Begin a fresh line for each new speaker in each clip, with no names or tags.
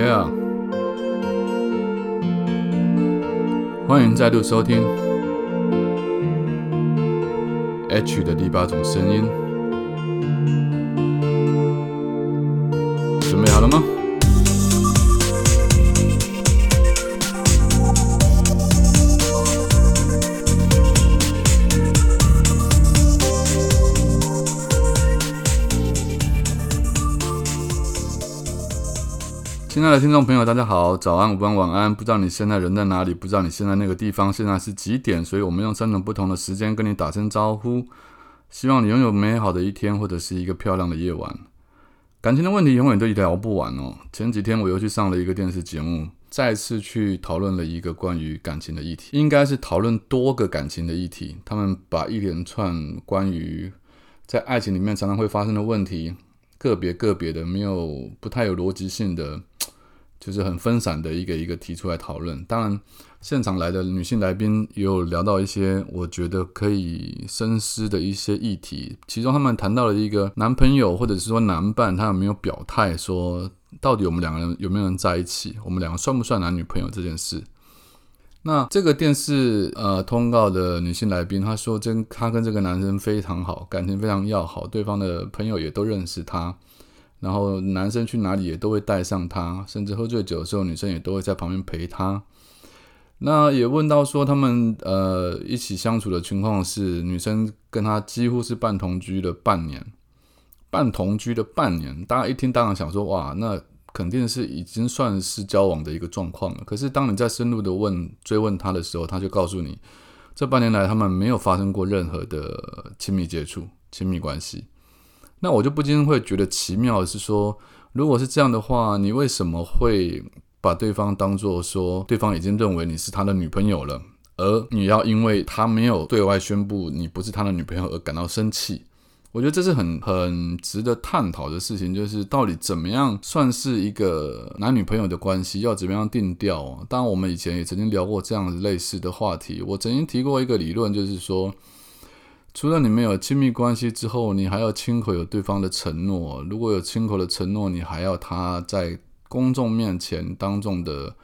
Yeah，欢迎再度收听 H 的第八种声音，亲爱的听众朋友，大家好，早安、午安、晚安。不知道你现在人在哪里？不知道你现在那个地方现在是几点？所以我们用三种不同的时间跟你打声招呼。希望你拥有美好的一天，或者是一个漂亮的夜晚。感情的问题永远都聊不完哦。前几天我又去上了一个电视节目，再次去讨论了一个关于感情的议题，应该是讨论多个感情的议题。他们把一连串关于在爱情里面常常会发生的问题，个别个别的没有不太有逻辑性的。就是很分散的一个一个提出来讨论。当然，现场来的女性来宾也有聊到一些我觉得可以深思的一些议题。其中，他们谈到了一个男朋友或者是说男伴，他有没有表态说到底我们两个人有没有人在一起，我们两个算不算男女朋友这件事。那这个电视呃通告的女性来宾，她说真她跟这个男生非常好，感情非常要好，对方的朋友也都认识他。然后男生去哪里也都会带上他，甚至喝醉酒的时候，女生也都会在旁边陪他。那也问到说，他们呃一起相处的情况是，女生跟他几乎是半同居的半年，半同居的半年。大家一听当然想说，哇，那肯定是已经算是交往的一个状况了。可是当你在深入的问追问他的时候，他就告诉你，这半年来他们没有发生过任何的亲密接触、亲密关系。那我就不禁会觉得奇妙的是说，如果是这样的话，你为什么会把对方当做说对方已经认为你是他的女朋友了，而你要因为他没有对外宣布你不是他的女朋友而感到生气？我觉得这是很很值得探讨的事情，就是到底怎么样算是一个男女朋友的关系，要怎么样定调？当然，我们以前也曾经聊过这样类似的话题。我曾经提过一个理论，就是说。除了你们有亲密关系之后，你还要亲口有对方的承诺。如果有亲口的承诺，你还要他在公众面前当众的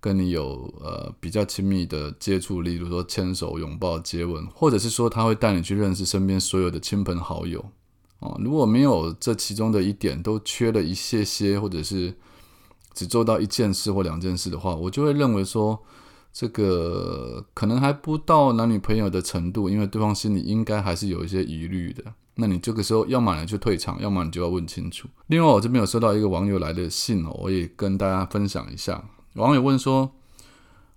跟你有呃比较亲密的接触，例如说牵手、拥抱、接吻，或者是说他会带你去认识身边所有的亲朋好友。哦，如果没有这其中的一点，都缺了一些些，或者是只做到一件事或两件事的话，我就会认为说。这个可能还不到男女朋友的程度，因为对方心里应该还是有一些疑虑的。那你这个时候要么你就退场，要么你就要问清楚。另外，我这边有收到一个网友来的信哦，我也跟大家分享一下。网友问说：“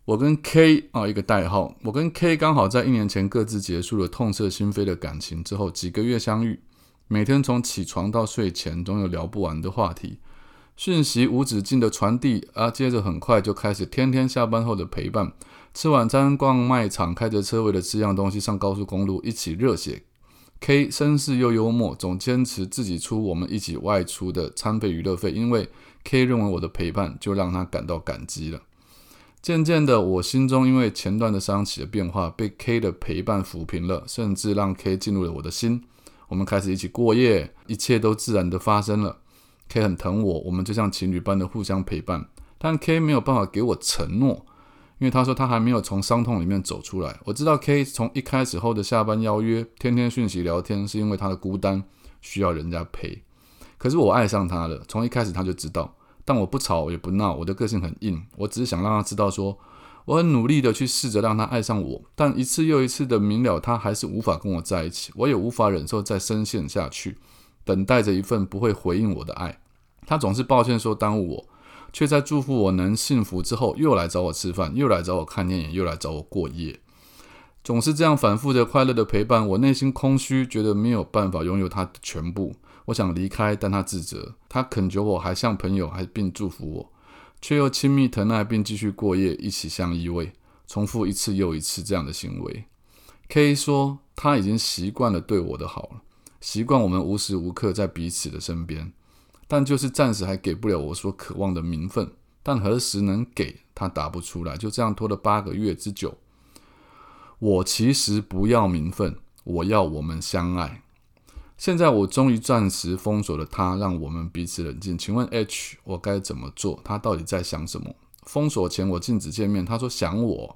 我跟 K 啊，一个代号，我跟 K 刚好在一年前各自结束了痛彻心扉的感情之后，几个月相遇，每天从起床到睡前，总有聊不完的话题。”讯息无止境的传递啊，接着很快就开始天天下班后的陪伴，吃晚餐、逛卖场、开着车为了吃样东西上高速公路，一起热血。K 绅士又幽默，总坚持自己出我们一起外出的餐费娱乐费，因为 K 认为我的陪伴就让他感到感激了。渐渐的，我心中因为前段的伤起了变化，被 K 的陪伴抚平了，甚至让 K 进入了我的心。我们开始一起过夜，一切都自然的发生了。K 很疼我，我们就像情侣般的互相陪伴。但 K 没有办法给我承诺，因为他说他还没有从伤痛里面走出来。我知道 K 从一开始后的下班邀约、天天讯息聊天，是因为他的孤单需要人家陪。可是我爱上他了，从一开始他就知道。但我不吵也不闹，我的个性很硬，我只是想让他知道，说我很努力的去试着让他爱上我。但一次又一次的明了，他还是无法跟我在一起，我也无法忍受再深陷下去。等待着一份不会回应我的爱，他总是抱歉说耽误我，却在祝福我能幸福之后又来找我吃饭，又来找我看电影，又来找我过夜，总是这样反复的快乐的陪伴。我内心空虚，觉得没有办法拥有他的全部。我想离开，但他自责，他恳求我还像朋友，还并祝福我，却又亲密疼爱，并继续过夜，一起相依偎，重复一次又一次这样的行为。K 说他已经习惯了对我的好了。习惯我们无时无刻在彼此的身边，但就是暂时还给不了我所渴望的名分。但何时能给他答不出来，就这样拖了八个月之久。我其实不要名分，我要我们相爱。现在我终于暂时封锁了他，让我们彼此冷静。请问 H，我该怎么做？他到底在想什么？封锁前我禁止见面，他说想我。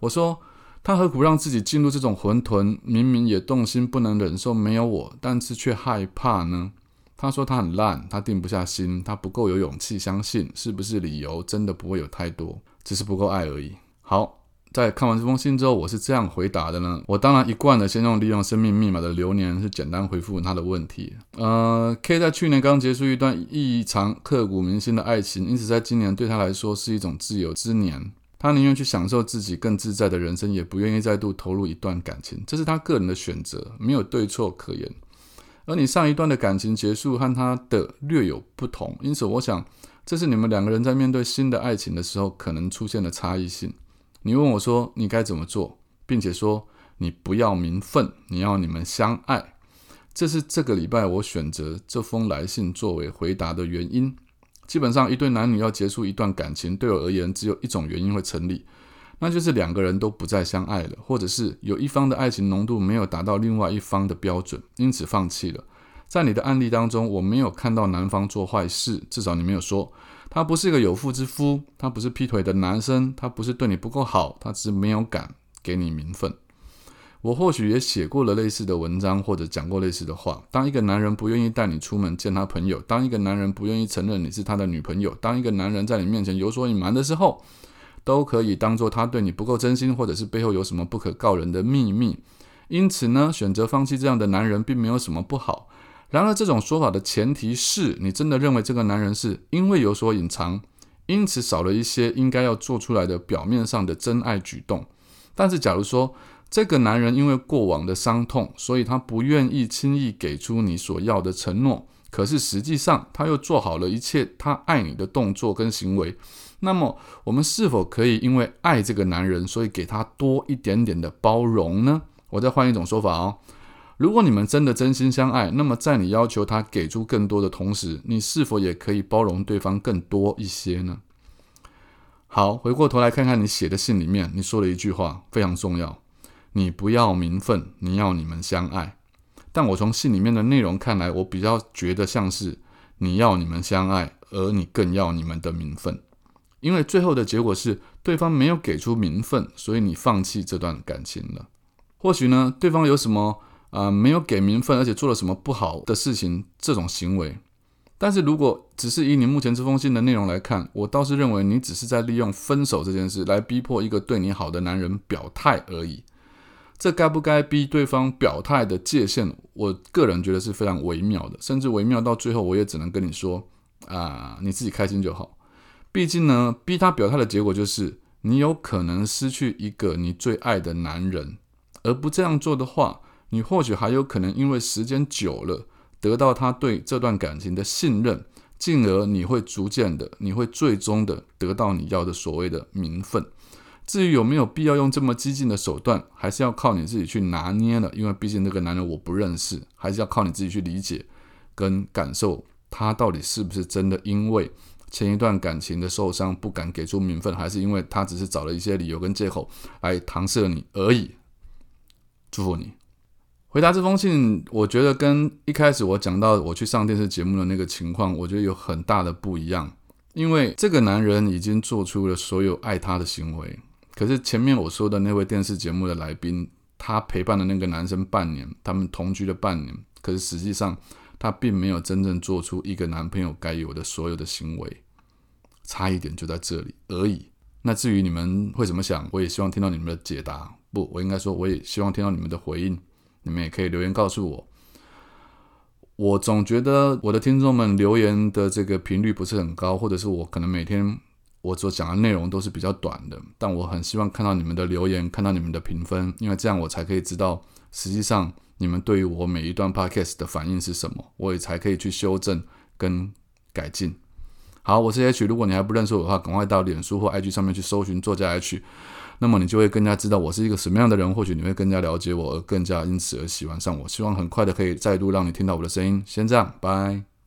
我说他何苦让自己进入这种混沌？明明也动心，不能忍受没有我，但是却害怕呢？他说他很烂，他定不下心，他不够有勇气相信。是不是理由真的不会有太多，只是不够爱而已？好。在看完这封信之后，我是这样回答的呢。我当然一贯的先用利用生命密码的流年是简单回复他的问题。呃，K 在去年刚结束一段异常刻骨铭心的爱情，因此在今年对他来说是一种自由之年。他宁愿去享受自己更自在的人生，也不愿意再度投入一段感情。这是他个人的选择，没有对错可言。而你上一段的感情结束和他的略有不同，因此我想这是你们两个人在面对新的爱情的时候可能出现的差异性。你问我说你该怎么做，并且说你不要名分，你要你们相爱，这是这个礼拜我选择这封来信作为回答的原因。基本上，一对男女要结束一段感情，对我而言只有一种原因会成立，那就是两个人都不再相爱了，或者是有一方的爱情浓度没有达到另外一方的标准，因此放弃了。在你的案例当中，我没有看到男方做坏事，至少你没有说。他不是一个有妇之夫，他不是劈腿的男生，他不是对你不够好，他只是没有敢给你名分。我或许也写过了类似的文章，或者讲过类似的话。当一个男人不愿意带你出门见他朋友，当一个男人不愿意承认你是他的女朋友，当一个男人在你面前有所隐瞒的时候，都可以当做他对你不够真心，或者是背后有什么不可告人的秘密。因此呢，选择放弃这样的男人，并没有什么不好。然而，这种说法的前提是你真的认为这个男人是因为有所隐藏，因此少了一些应该要做出来的表面上的真爱举动。但是，假如说这个男人因为过往的伤痛，所以他不愿意轻易给出你所要的承诺，可是实际上他又做好了一切他爱你的动作跟行为，那么我们是否可以因为爱这个男人，所以给他多一点点的包容呢？我再换一种说法哦。如果你们真的真心相爱，那么在你要求他给出更多的同时，你是否也可以包容对方更多一些呢？好，回过头来看看你写的信里面，你说了一句话非常重要：你不要名分，你要你们相爱。但我从信里面的内容看来，我比较觉得像是你要你们相爱，而你更要你们的名分，因为最后的结果是对方没有给出名分，所以你放弃这段感情了。或许呢，对方有什么？啊，没有给名分，而且做了什么不好的事情，这种行为。但是如果只是以你目前这封信的内容来看，我倒是认为你只是在利用分手这件事来逼迫一个对你好的男人表态而已。这该不该逼对方表态的界限，我个人觉得是非常微妙的，甚至微妙到最后，我也只能跟你说啊，你自己开心就好。毕竟呢，逼他表态的结果就是你有可能失去一个你最爱的男人，而不这样做的话。你或许还有可能因为时间久了，得到他对这段感情的信任，进而你会逐渐的，你会最终的得到你要的所谓的名分。至于有没有必要用这么激进的手段，还是要靠你自己去拿捏了。因为毕竟那个男人我不认识，还是要靠你自己去理解跟感受他到底是不是真的因为前一段感情的受伤不敢给出名分，还是因为他只是找了一些理由跟借口来搪塞你而已。祝福你。回答这封信，我觉得跟一开始我讲到我去上电视节目的那个情况，我觉得有很大的不一样。因为这个男人已经做出了所有爱他的行为，可是前面我说的那位电视节目的来宾，他陪伴了那个男生半年，他们同居了半年，可是实际上他并没有真正做出一个男朋友该有的所有的行为，差一点就在这里而已。那至于你们会怎么想，我也希望听到你们的解答。不，我应该说，我也希望听到你们的回应。你们也可以留言告诉我。我总觉得我的听众们留言的这个频率不是很高，或者是我可能每天我所讲的内容都是比较短的。但我很希望看到你们的留言，看到你们的评分，因为这样我才可以知道实际上你们对于我每一段 podcast 的反应是什么，我也才可以去修正跟改进。好，我是 H，如果你还不认识我的话，赶快到脸书或 IG 上面去搜寻作家 H。那么你就会更加知道我是一个什么样的人，或许你会更加了解我，而更加因此而喜欢上我。希望很快的可以再度让你听到我的声音。先这样，拜。